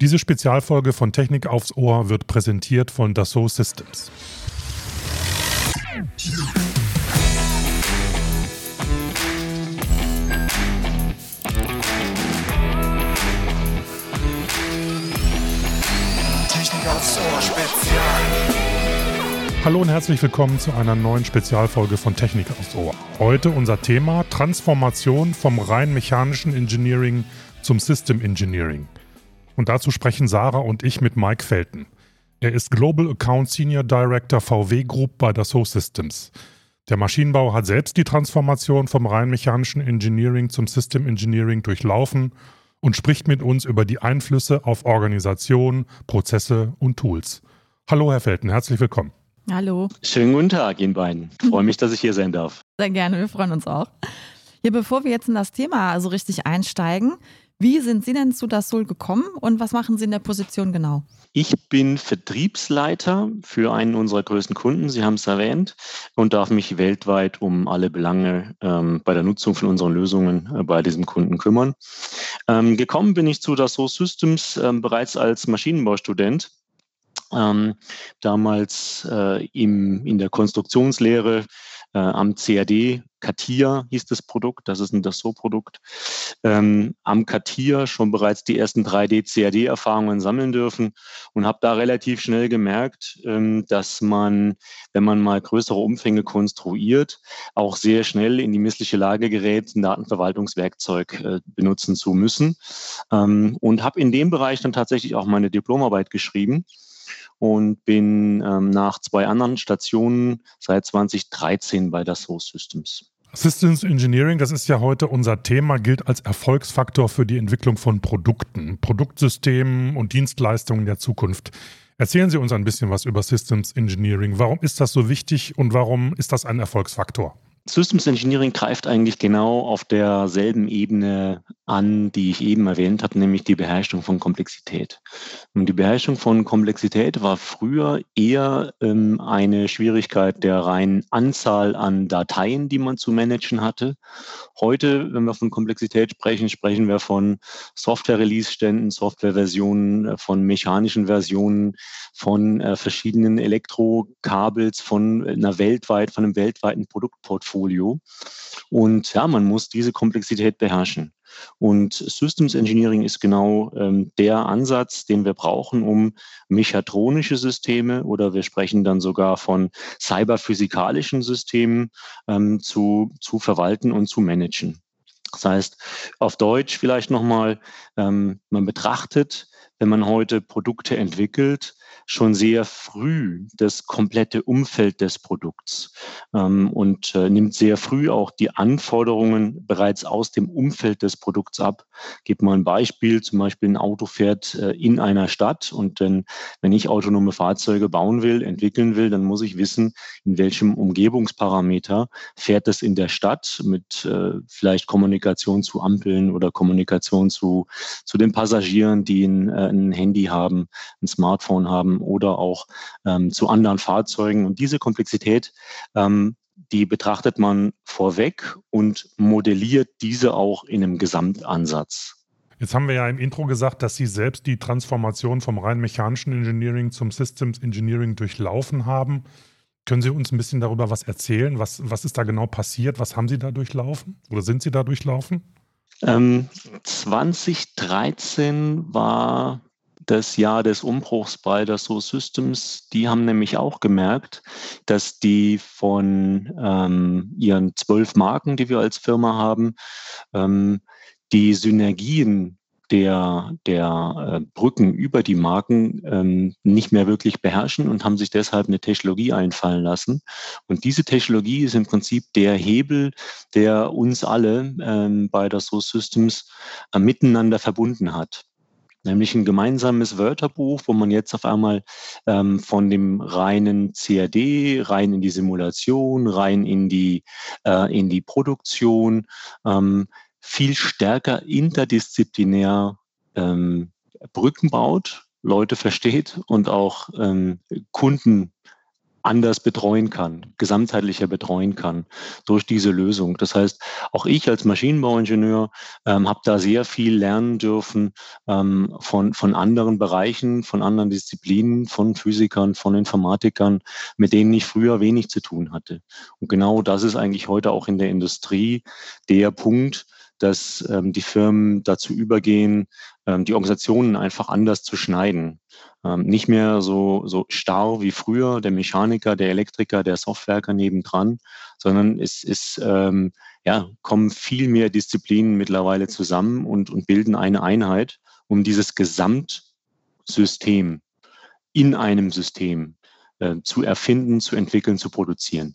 Diese Spezialfolge von Technik aufs Ohr wird präsentiert von Dassault Systems. Technik aufs Ohr Spezial. Hallo und herzlich willkommen zu einer neuen Spezialfolge von Technik aufs Ohr. Heute unser Thema Transformation vom rein mechanischen Engineering zum System Engineering. Und dazu sprechen Sarah und ich mit Mike Felten. Er ist Global Account Senior Director VW Group bei Dassault Systems. Der Maschinenbau hat selbst die Transformation vom rein mechanischen Engineering zum System Engineering durchlaufen und spricht mit uns über die Einflüsse auf Organisation, Prozesse und Tools. Hallo, Herr Felten, herzlich willkommen. Hallo. Schönen guten Tag Ihnen beiden. Ich freue mich, dass ich hier sein darf. Sehr gerne, wir freuen uns auch. Ja, bevor wir jetzt in das Thema so richtig einsteigen, wie sind Sie denn zu Dassault gekommen und was machen Sie in der Position genau? Ich bin Vertriebsleiter für einen unserer größten Kunden, Sie haben es erwähnt, und darf mich weltweit um alle Belange ähm, bei der Nutzung von unseren Lösungen äh, bei diesem Kunden kümmern. Ähm, gekommen bin ich zu Dassault Systems ähm, bereits als Maschinenbaustudent. Ähm, damals äh, im, in der Konstruktionslehre äh, am CAD, Katia hieß das Produkt, das ist ein Dassault-Produkt, ähm, am Katia schon bereits die ersten 3D-CAD-Erfahrungen sammeln dürfen und habe da relativ schnell gemerkt, ähm, dass man, wenn man mal größere Umfänge konstruiert, auch sehr schnell in die missliche Lage gerät, ein Datenverwaltungswerkzeug äh, benutzen zu müssen. Ähm, und habe in dem Bereich dann tatsächlich auch meine Diplomarbeit geschrieben und bin ähm, nach zwei anderen Stationen seit 2013 bei Dassault Systems. Systems Engineering, das ist ja heute unser Thema, gilt als Erfolgsfaktor für die Entwicklung von Produkten, Produktsystemen und Dienstleistungen der Zukunft. Erzählen Sie uns ein bisschen was über Systems Engineering. Warum ist das so wichtig und warum ist das ein Erfolgsfaktor? Systems Engineering greift eigentlich genau auf derselben Ebene an, die ich eben erwähnt habe, nämlich die Beherrschung von Komplexität. Und die Beherrschung von Komplexität war früher eher ähm, eine Schwierigkeit der reinen Anzahl an Dateien, die man zu managen hatte. Heute, wenn wir von Komplexität sprechen, sprechen wir von Software-Release-Ständen, Software-Versionen, äh, von mechanischen Versionen, von äh, verschiedenen Elektrokabels, von einer weltweit, von einem weltweiten Produktportfolio Portfolio. Und ja, man muss diese Komplexität beherrschen. Und Systems Engineering ist genau ähm, der Ansatz, den wir brauchen, um mechatronische Systeme oder wir sprechen dann sogar von cyberphysikalischen Systemen ähm, zu, zu verwalten und zu managen. Das heißt, auf Deutsch vielleicht nochmal, ähm, man betrachtet, wenn man heute Produkte entwickelt, schon sehr früh das komplette Umfeld des Produkts ähm, und äh, nimmt sehr früh auch die Anforderungen bereits aus dem Umfeld des Produkts ab. Gib mal ein Beispiel, zum Beispiel ein Auto fährt äh, in einer Stadt und dann, wenn ich autonome Fahrzeuge bauen will, entwickeln will, dann muss ich wissen, in welchem Umgebungsparameter fährt es in der Stadt mit äh, vielleicht Kommunikation zu Ampeln oder Kommunikation zu, zu den Passagieren, die ein, äh, ein Handy haben, ein Smartphone haben oder auch ähm, zu anderen Fahrzeugen. Und diese Komplexität, ähm, die betrachtet man vorweg und modelliert diese auch in einem Gesamtansatz. Jetzt haben wir ja im Intro gesagt, dass Sie selbst die Transformation vom rein mechanischen Engineering zum Systems Engineering durchlaufen haben. Können Sie uns ein bisschen darüber was erzählen? Was, was ist da genau passiert? Was haben Sie da durchlaufen? Oder sind Sie da durchlaufen? Ähm, 2013 war das Jahr des Umbruchs bei der So Systems, die haben nämlich auch gemerkt, dass die von ähm, ihren zwölf Marken, die wir als Firma haben, ähm, die Synergien der, der äh, Brücken über die Marken ähm, nicht mehr wirklich beherrschen und haben sich deshalb eine Technologie einfallen lassen. Und diese Technologie ist im Prinzip der Hebel, der uns alle ähm, bei der So Systems äh, miteinander verbunden hat nämlich ein gemeinsames Wörterbuch, wo man jetzt auf einmal ähm, von dem reinen CAD rein in die Simulation, rein in die, äh, in die Produktion ähm, viel stärker interdisziplinär ähm, Brücken baut, Leute versteht und auch ähm, Kunden anders betreuen kann, gesamtheitlicher betreuen kann durch diese Lösung. Das heißt, auch ich als Maschinenbauingenieur ähm, habe da sehr viel lernen dürfen ähm, von, von anderen Bereichen, von anderen Disziplinen, von Physikern, von Informatikern, mit denen ich früher wenig zu tun hatte. Und genau das ist eigentlich heute auch in der Industrie der Punkt, dass ähm, die Firmen dazu übergehen, die Organisationen einfach anders zu schneiden. Ähm, nicht mehr so, so starr wie früher, der Mechaniker, der Elektriker, der Softwerker nebendran, sondern es ist, ähm, ja, kommen viel mehr Disziplinen mittlerweile zusammen und, und bilden eine Einheit, um dieses Gesamtsystem in einem System äh, zu erfinden, zu entwickeln, zu produzieren.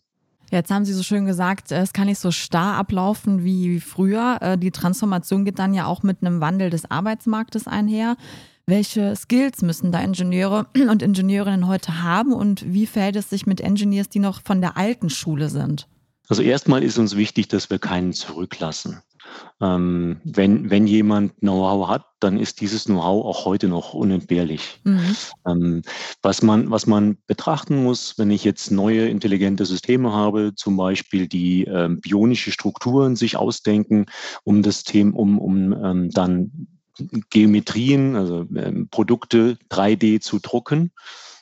Jetzt haben Sie so schön gesagt, äh, es kann nicht so starr ablaufen wie früher. Äh, die Transformation geht dann ja auch mit einem Wandel des Arbeitsmarktes einher. Welche Skills müssen da Ingenieure und Ingenieurinnen heute haben und wie verhält es sich mit Engineers, die noch von der alten Schule sind? Also erstmal ist uns wichtig, dass wir keinen zurücklassen. Ähm, wenn, wenn jemand Know-how hat, dann ist dieses Know-how auch heute noch unentbehrlich. Mhm. Ähm, was, man, was man betrachten muss, wenn ich jetzt neue intelligente Systeme habe, zum Beispiel die ähm, bionische Strukturen sich ausdenken, um das Thema, um, um ähm, dann Geometrien, also ähm, Produkte 3D zu drucken,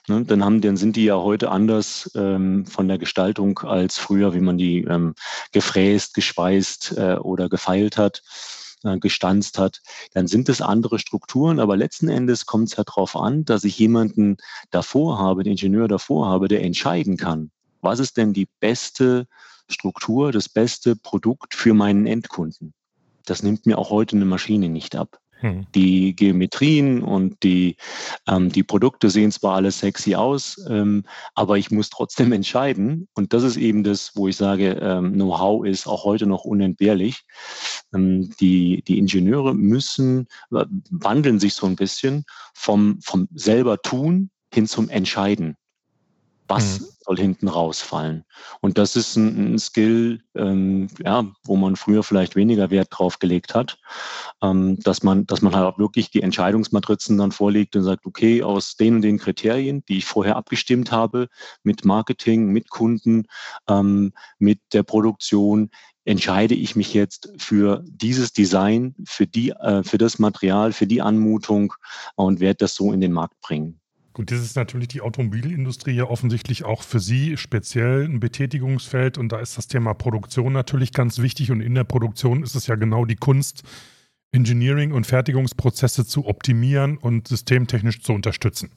Ne, dann, haben, dann sind die ja heute anders ähm, von der Gestaltung als früher, wie man die ähm, gefräst, geschweißt äh, oder gefeilt hat, äh, gestanzt hat. Dann sind es andere Strukturen, aber letzten Endes kommt es ja darauf an, dass ich jemanden davor habe, den Ingenieur davor habe, der entscheiden kann, was ist denn die beste Struktur, das beste Produkt für meinen Endkunden. Das nimmt mir auch heute eine Maschine nicht ab. Hm. Die Geometrien und die, ähm, die Produkte sehen zwar alle sexy aus, ähm, aber ich muss trotzdem entscheiden. Und das ist eben das, wo ich sage, ähm, Know-how ist auch heute noch unentbehrlich. Ähm, die, die Ingenieure müssen, äh, wandeln sich so ein bisschen vom, vom selber tun hin zum Entscheiden. Was mhm. soll hinten rausfallen? Und das ist ein, ein Skill, ähm, ja, wo man früher vielleicht weniger Wert drauf gelegt hat, ähm, dass man, dass man halt auch wirklich die Entscheidungsmatrizen dann vorlegt und sagt, okay, aus den und den Kriterien, die ich vorher abgestimmt habe, mit Marketing, mit Kunden, ähm, mit der Produktion, entscheide ich mich jetzt für dieses Design, für die, äh, für das Material, für die Anmutung und werde das so in den Markt bringen. Gut, das ist natürlich die Automobilindustrie ja offensichtlich auch für Sie speziell ein Betätigungsfeld und da ist das Thema Produktion natürlich ganz wichtig und in der Produktion ist es ja genau die Kunst, Engineering und Fertigungsprozesse zu optimieren und systemtechnisch zu unterstützen.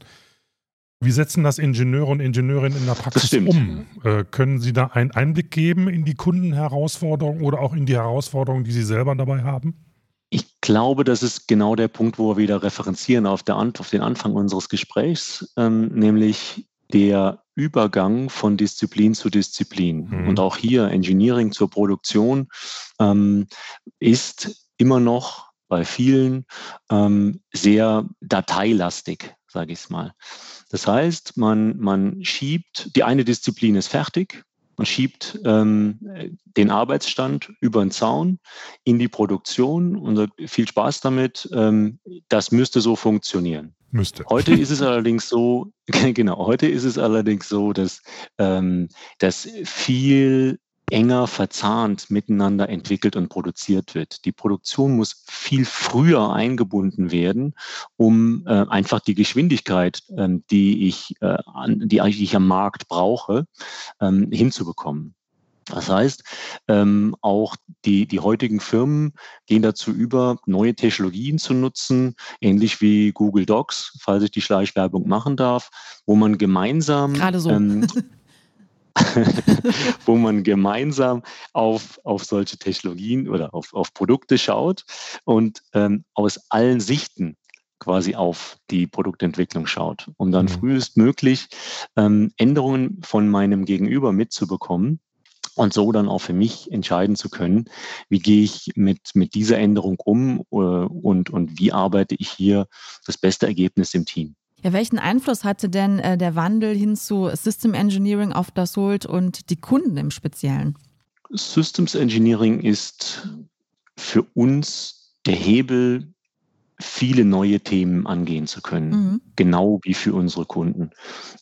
Wie setzen das Ingenieure und Ingenieurinnen in der Praxis um? Äh, können Sie da einen Einblick geben in die Kundenherausforderungen oder auch in die Herausforderungen, die Sie selber dabei haben? Ich glaube, das ist genau der Punkt, wo wir wieder referenzieren auf, der, auf den Anfang unseres Gesprächs, ähm, nämlich der Übergang von Disziplin zu Disziplin. Mhm. Und auch hier Engineering zur Produktion ähm, ist immer noch bei vielen ähm, sehr dateilastig, sage ich es mal. Das heißt, man, man schiebt, die eine Disziplin ist fertig, man schiebt ähm, den Arbeitsstand über den Zaun in die Produktion und sagt, viel Spaß damit, ähm, das müsste so funktionieren. Müsste. Heute ist es allerdings so, genau, heute ist es allerdings so, dass, ähm, dass viel enger verzahnt miteinander entwickelt und produziert wird. Die Produktion muss viel früher eingebunden werden, um äh, einfach die Geschwindigkeit, ähm, die, ich, äh, die ich am Markt brauche, ähm, hinzubekommen. Das heißt, ähm, auch die, die heutigen Firmen gehen dazu über, neue Technologien zu nutzen, ähnlich wie Google Docs, falls ich die Schleichwerbung machen darf, wo man gemeinsam so. ähm, wo man gemeinsam auf, auf solche Technologien oder auf, auf Produkte schaut und ähm, aus allen Sichten quasi auf die Produktentwicklung schaut, um dann mhm. frühestmöglich ähm, Änderungen von meinem Gegenüber mitzubekommen und so dann auch für mich entscheiden zu können, wie gehe ich mit, mit dieser Änderung um äh, und, und wie arbeite ich hier das beste Ergebnis im Team. Ja, welchen Einfluss hatte denn äh, der Wandel hin zu System Engineering auf das Dassault und die Kunden im Speziellen? Systems Engineering ist für uns der Hebel viele neue Themen angehen zu können, mhm. genau wie für unsere Kunden.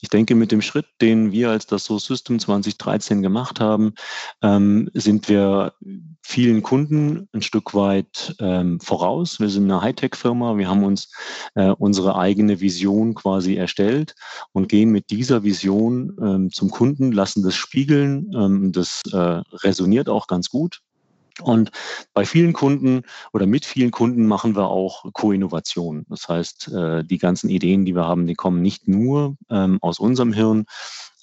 Ich denke, mit dem Schritt, den wir als das So System 2013 gemacht haben, ähm, sind wir vielen Kunden ein Stück weit ähm, voraus. Wir sind eine Hightech-Firma, wir haben uns äh, unsere eigene Vision quasi erstellt und gehen mit dieser Vision ähm, zum Kunden, lassen das spiegeln. Ähm, das äh, resoniert auch ganz gut. Und bei vielen Kunden oder mit vielen Kunden machen wir auch Co-Innovation. Das heißt, äh, die ganzen Ideen, die wir haben, die kommen nicht nur ähm, aus unserem Hirn,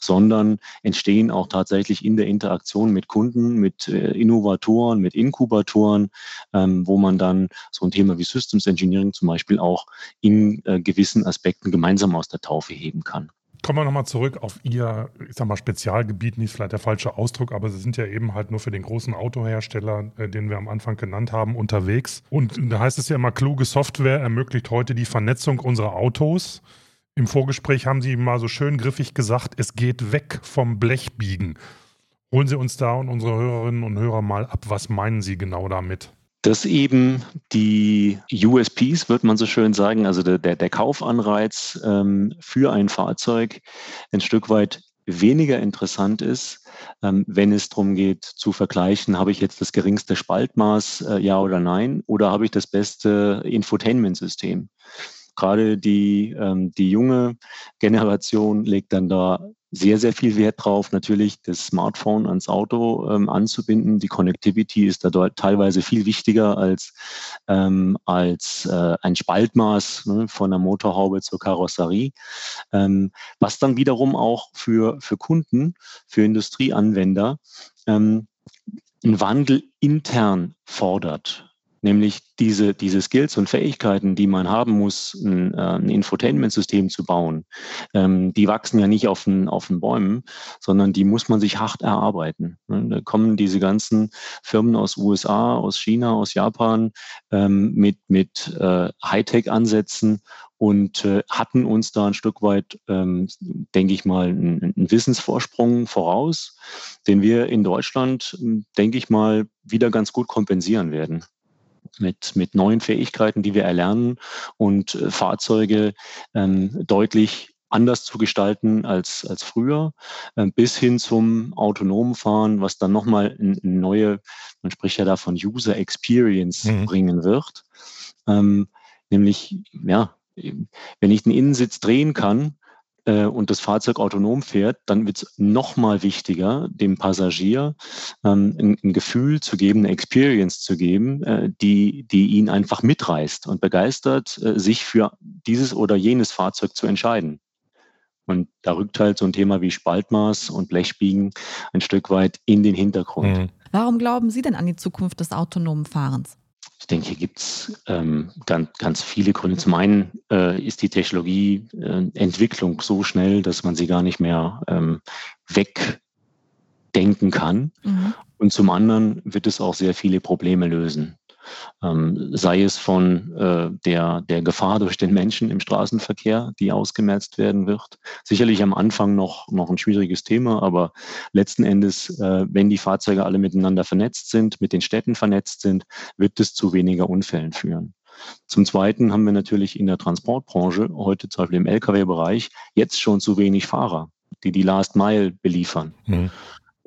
sondern entstehen auch tatsächlich in der Interaktion mit Kunden, mit äh, Innovatoren, mit Inkubatoren, ähm, wo man dann so ein Thema wie Systems Engineering zum Beispiel auch in äh, gewissen Aspekten gemeinsam aus der Taufe heben kann. Kommen wir nochmal zurück auf Ihr, ich sag mal, Spezialgebiet, nicht vielleicht der falsche Ausdruck, aber Sie sind ja eben halt nur für den großen Autohersteller, äh, den wir am Anfang genannt haben, unterwegs. Und da heißt es ja immer, kluge Software ermöglicht heute die Vernetzung unserer Autos. Im Vorgespräch haben Sie mal so schön griffig gesagt, es geht weg vom Blechbiegen. Holen Sie uns da und unsere Hörerinnen und Hörer mal ab. Was meinen Sie genau damit? Dass eben die USPs, wird man so schön sagen, also der, der, der Kaufanreiz ähm, für ein Fahrzeug ein Stück weit weniger interessant ist, ähm, wenn es darum geht zu vergleichen, habe ich jetzt das geringste Spaltmaß, äh, ja oder nein, oder habe ich das beste Infotainment-System. Gerade die, ähm, die junge Generation legt dann da sehr, sehr viel Wert drauf, natürlich das Smartphone ans Auto ähm, anzubinden. Die Connectivity ist da teilweise viel wichtiger als, ähm, als äh, ein Spaltmaß ne, von der Motorhaube zur Karosserie, ähm, was dann wiederum auch für, für Kunden, für Industrieanwender ähm, einen Wandel intern fordert nämlich diese, diese Skills und Fähigkeiten, die man haben muss, ein, äh, ein Infotainment-System zu bauen, ähm, die wachsen ja nicht auf den, auf den Bäumen, sondern die muss man sich hart erarbeiten. Ne? Da kommen diese ganzen Firmen aus USA, aus China, aus Japan ähm, mit, mit äh, Hightech-Ansätzen und äh, hatten uns da ein Stück weit, ähm, denke ich mal, einen, einen Wissensvorsprung voraus, den wir in Deutschland, denke ich mal, wieder ganz gut kompensieren werden mit, mit neuen Fähigkeiten, die wir erlernen und äh, Fahrzeuge ähm, deutlich anders zu gestalten als, als früher, äh, bis hin zum autonomen Fahren, was dann nochmal eine neue, man spricht ja da von User Experience mhm. bringen wird. Ähm, nämlich, ja, wenn ich den Innensitz drehen kann, äh, und das Fahrzeug autonom fährt, dann wird es nochmal wichtiger, dem Passagier ähm, ein, ein, Gefühl zu geben, eine Experience zu geben, äh, die, die ihn einfach mitreißt und begeistert, äh, sich für dieses oder jenes Fahrzeug zu entscheiden. Und da rückt halt so ein Thema wie Spaltmaß und Blechbiegen ein Stück weit in den Hintergrund. Mhm. Warum glauben Sie denn an die Zukunft des autonomen Fahrens? Ich denke, hier gibt es ähm, ganz, ganz viele Gründe. Zum einen äh, ist die Technologieentwicklung äh, so schnell, dass man sie gar nicht mehr ähm, wegdenken kann. Mhm. Und zum anderen wird es auch sehr viele Probleme lösen ähm, sei es von äh, der, der Gefahr durch den Menschen im Straßenverkehr, die ausgemerzt werden wird. Sicherlich am Anfang noch, noch ein schwieriges Thema, aber letzten Endes, äh, wenn die Fahrzeuge alle miteinander vernetzt sind, mit den Städten vernetzt sind, wird es zu weniger Unfällen führen. Zum Zweiten haben wir natürlich in der Transportbranche, heute zum Beispiel im Lkw-Bereich, jetzt schon zu wenig Fahrer, die die Last Mile beliefern. Mhm.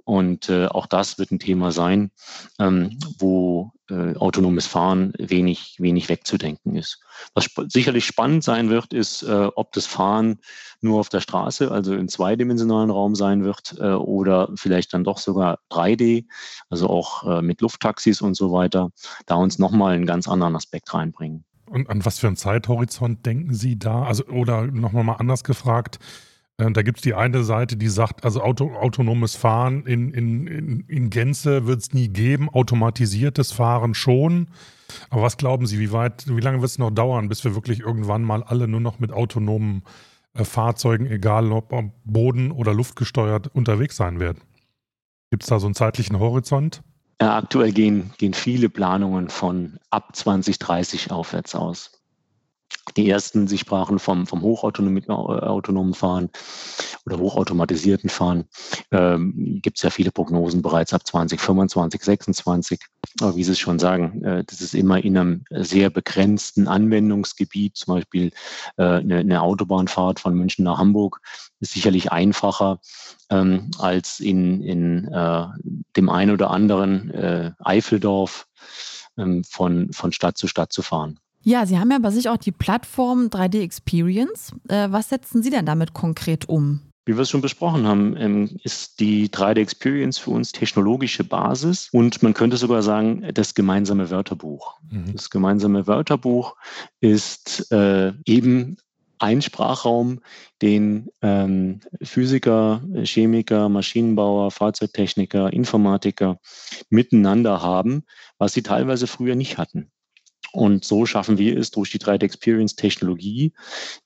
Und äh, auch das wird ein Thema sein, ähm, wo äh, autonomes Fahren wenig, wenig wegzudenken ist. Was sp sicherlich spannend sein wird, ist, äh, ob das Fahren nur auf der Straße, also im zweidimensionalen Raum sein wird äh, oder vielleicht dann doch sogar 3D, also auch äh, mit Lufttaxis und so weiter, da uns nochmal einen ganz anderen Aspekt reinbringen. Und an was für einen Zeithorizont denken Sie da? Also, oder nochmal mal anders gefragt, äh, da gibt es die eine Seite, die sagt, also auto, autonomes Fahren in, in, in, in Gänze wird es nie geben, automatisiertes Fahren schon. Aber was glauben Sie, wie weit, wie lange wird es noch dauern, bis wir wirklich irgendwann mal alle nur noch mit autonomen äh, Fahrzeugen, egal ob Boden- oder Luftgesteuert, unterwegs sein werden? Gibt es da so einen zeitlichen Horizont? Ja, aktuell gehen, gehen viele Planungen von ab 2030 aufwärts aus. Die ersten, Sie sprachen vom, vom hochautonomen Fahren oder hochautomatisierten Fahren. Ähm, Gibt es ja viele Prognosen bereits ab 2025, 2026. Aber wie Sie es schon sagen, äh, das ist immer in einem sehr begrenzten Anwendungsgebiet. Zum Beispiel äh, eine, eine, Autobahnfahrt von München nach Hamburg ist sicherlich einfacher ähm, als in, in äh, dem einen oder anderen äh, Eifeldorf ähm, von, von Stadt zu Stadt zu fahren. Ja, Sie haben ja bei sich auch die Plattform 3D Experience. Äh, was setzen Sie denn damit konkret um? Wie wir es schon besprochen haben, ähm, ist die 3D Experience für uns technologische Basis und man könnte sogar sagen, das gemeinsame Wörterbuch. Mhm. Das gemeinsame Wörterbuch ist äh, eben ein Sprachraum, den ähm, Physiker, Chemiker, Maschinenbauer, Fahrzeugtechniker, Informatiker miteinander haben, was sie teilweise früher nicht hatten. Und so schaffen wir es durch die 3D Experience Technologie,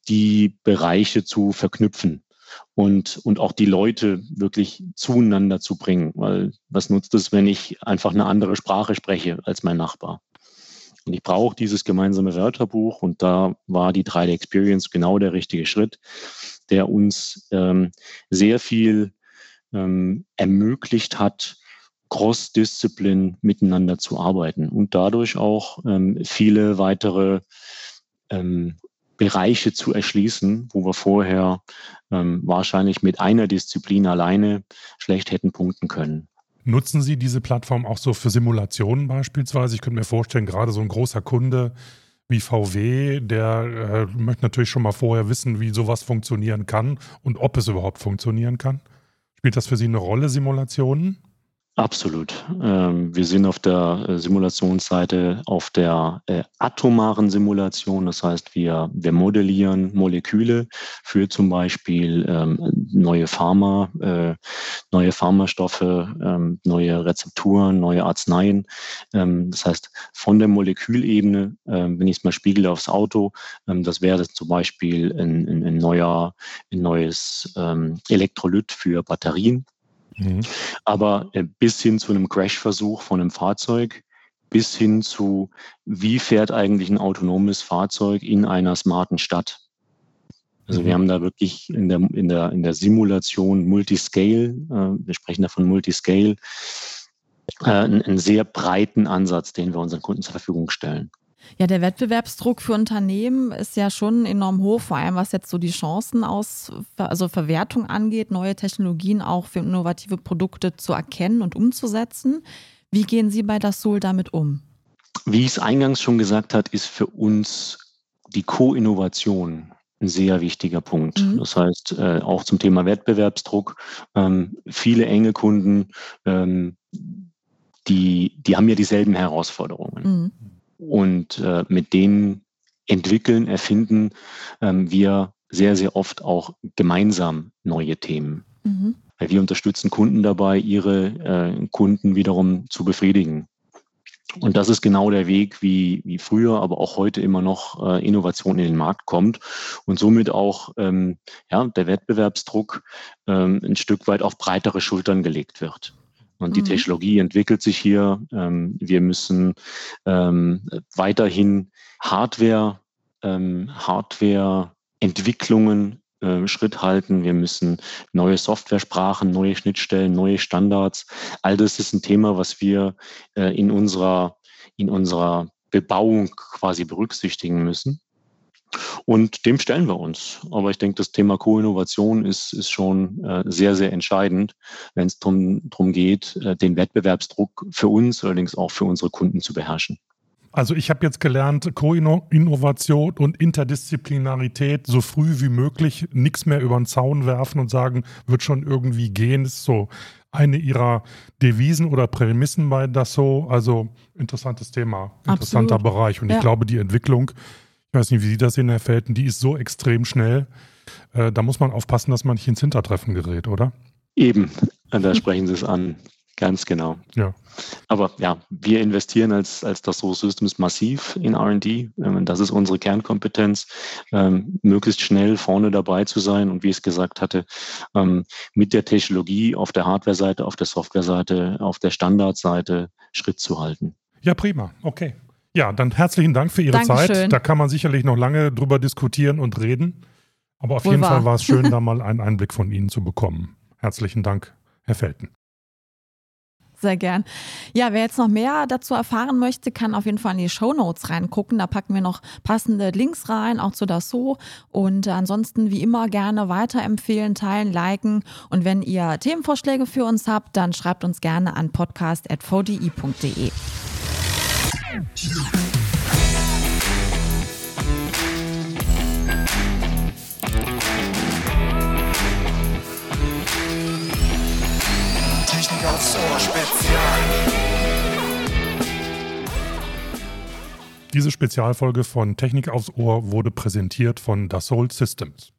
die Bereiche zu verknüpfen und, und auch die Leute wirklich zueinander zu bringen. Weil was nutzt es, wenn ich einfach eine andere Sprache spreche als mein Nachbar? Und ich brauche dieses gemeinsame Wörterbuch und da war die 3D Experience genau der richtige Schritt, der uns ähm, sehr viel ähm, ermöglicht hat, Cross-Disziplin miteinander zu arbeiten und dadurch auch ähm, viele weitere ähm, Bereiche zu erschließen, wo wir vorher ähm, wahrscheinlich mit einer Disziplin alleine schlecht hätten punkten können. Nutzen Sie diese Plattform auch so für Simulationen beispielsweise? Ich könnte mir vorstellen, gerade so ein großer Kunde wie VW, der äh, möchte natürlich schon mal vorher wissen, wie sowas funktionieren kann und ob es überhaupt funktionieren kann. Spielt das für Sie eine Rolle, Simulationen? Absolut. Ähm, wir sind auf der äh, Simulationsseite auf der äh, atomaren Simulation. Das heißt, wir, wir modellieren Moleküle für zum Beispiel ähm, neue Pharma, äh, neue Pharmastoffe, ähm, neue Rezepturen, neue Arzneien. Das heißt, von der Molekülebene, wenn ich es mal spiegle aufs Auto, das wäre zum Beispiel ein, ein, ein neuer, ein neues Elektrolyt für Batterien Mhm. Aber äh, bis hin zu einem Crash-Versuch von einem Fahrzeug, bis hin zu, wie fährt eigentlich ein autonomes Fahrzeug in einer smarten Stadt? Also mhm. wir haben da wirklich in der, in der, in der Simulation Multiscale, äh, wir sprechen da von Multiscale, äh, einen, einen sehr breiten Ansatz, den wir unseren Kunden zur Verfügung stellen. Ja, der Wettbewerbsdruck für Unternehmen ist ja schon enorm hoch, vor allem was jetzt so die Chancen aus, also Verwertung angeht, neue Technologien auch für innovative Produkte zu erkennen und umzusetzen. Wie gehen Sie bei Dassault damit um? Wie ich es eingangs schon gesagt habe, ist für uns die Co-Innovation ein sehr wichtiger Punkt. Mhm. Das heißt, äh, auch zum Thema Wettbewerbsdruck, ähm, viele enge Kunden, ähm, die, die haben ja dieselben Herausforderungen. Mhm. Und äh, mit denen entwickeln, erfinden ähm, wir sehr, sehr oft auch gemeinsam neue Themen. Mhm. Weil wir unterstützen Kunden dabei, ihre äh, Kunden wiederum zu befriedigen. Und das ist genau der Weg, wie, wie früher, aber auch heute immer noch äh, Innovation in den Markt kommt und somit auch ähm, ja, der Wettbewerbsdruck ähm, ein Stück weit auf breitere Schultern gelegt wird. Und die mhm. Technologie entwickelt sich hier. Ähm, wir müssen ähm, weiterhin Hardware, ähm, Hardware-Entwicklungen äh, Schritt halten. Wir müssen neue Software-Sprachen, neue Schnittstellen, neue Standards. All das ist ein Thema, was wir äh, in unserer, in unserer Bebauung quasi berücksichtigen müssen. Und dem stellen wir uns. Aber ich denke, das Thema Co-Innovation ist, ist schon äh, sehr, sehr entscheidend, wenn es darum geht, äh, den Wettbewerbsdruck für uns, allerdings auch für unsere Kunden zu beherrschen. Also ich habe jetzt gelernt, Co-Innovation und Interdisziplinarität so früh wie möglich, nichts mehr über den Zaun werfen und sagen, wird schon irgendwie gehen, ist so eine ihrer Devisen oder Prämissen bei Dassault. Also interessantes Thema, interessanter Absolut. Bereich. Und ja. ich glaube, die Entwicklung ich weiß nicht, wie Sie das sehen, Herr Felten, die ist so extrem schnell. Äh, da muss man aufpassen, dass man nicht ins Hintertreffen gerät, oder? Eben, da sprechen Sie es an. Ganz genau. Ja. Aber ja, wir investieren als, als das Systems massiv in RD. Ähm, das ist unsere Kernkompetenz, ähm, möglichst schnell vorne dabei zu sein und wie ich es gesagt hatte, ähm, mit der Technologie auf der Hardware-Seite, auf der Software-Seite, auf der Standardseite Schritt zu halten. Ja, prima. Okay. Ja, dann herzlichen Dank für Ihre Dankeschön. Zeit. Da kann man sicherlich noch lange drüber diskutieren und reden. Aber auf Wohl jeden wahr. Fall war es schön, da mal einen Einblick von Ihnen zu bekommen. Herzlichen Dank, Herr Felten. Sehr gern. Ja, wer jetzt noch mehr dazu erfahren möchte, kann auf jeden Fall in die Show Notes reingucken. Da packen wir noch passende Links rein, auch zu Dassault. Und ansonsten wie immer gerne weiterempfehlen, teilen, liken. Und wenn ihr Themenvorschläge für uns habt, dann schreibt uns gerne an podcast.vdi.de. Technik aufs Ohr Spezial. Diese Spezialfolge von Technik aufs Ohr wurde präsentiert von Dassault Systems.